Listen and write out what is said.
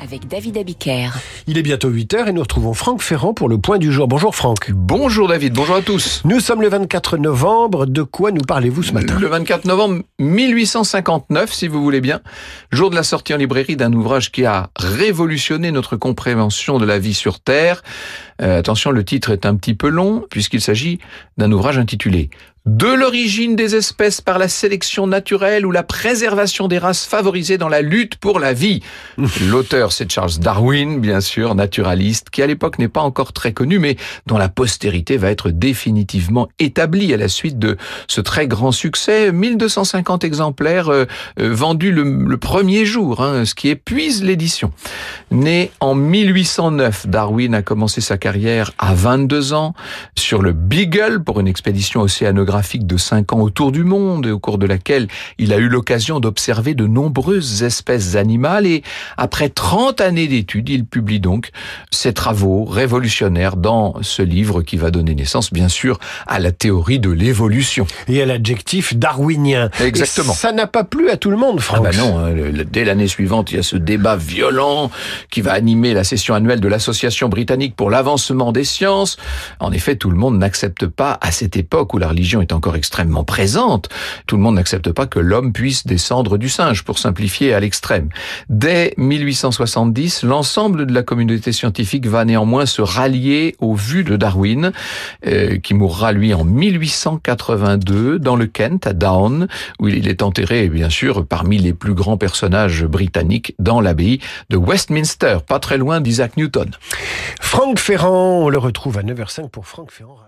avec David Abiker. Il est bientôt 8h et nous retrouvons Franck Ferrand pour le point du jour. Bonjour Franck. Bonjour David, bonjour à tous. Nous sommes le 24 novembre. De quoi nous parlez-vous ce matin? Le 24 novembre 1859, si vous voulez bien, jour de la sortie en librairie d'un ouvrage qui a révolutionné notre compréhension de la vie sur Terre. Euh, attention, le titre est un petit peu long puisqu'il s'agit d'un ouvrage intitulé de l'origine des espèces par la sélection naturelle ou la préservation des races favorisées dans la lutte pour la vie. L'auteur, c'est Charles Darwin, bien sûr, naturaliste, qui à l'époque n'est pas encore très connu, mais dont la postérité va être définitivement établie à la suite de ce très grand succès. 1250 exemplaires euh, euh, vendus le, le, premier jour, hein, ce qui épuise l'édition. Né en 1809, Darwin a commencé sa carrière à 22 ans sur le Beagle pour une expédition océanographique de 5 ans autour du monde, au cours de laquelle il a eu l'occasion d'observer de nombreuses espèces animales et après 30 années d'études, il publie donc ses travaux révolutionnaires dans ce livre qui va donner naissance, bien sûr, à la théorie de l'évolution. Et à l'adjectif darwinien. Exactement. Et ça n'a pas plu à tout le monde, Franck. Ah bah non, hein, dès l'année suivante, il y a ce débat violent qui va animer la session annuelle de l'Association britannique pour l'avancement des sciences. En effet, tout le monde n'accepte pas, à cette époque où la religion est encore extrêmement présente, tout le monde n'accepte pas que l'homme puisse descendre du singe, pour simplifier à l'extrême. Dès 1870, l'ensemble de la communauté scientifique va néanmoins se rallier aux vues de Darwin, euh, qui mourra lui en 1882 dans le Kent, à Down, où il est enterré, bien sûr, parmi les plus grands personnages britanniques dans l'abbaye de Westminster, pas très loin d'Isaac Newton. Franck Ferrand, on le retrouve à 9h05 pour Franck Ferrand.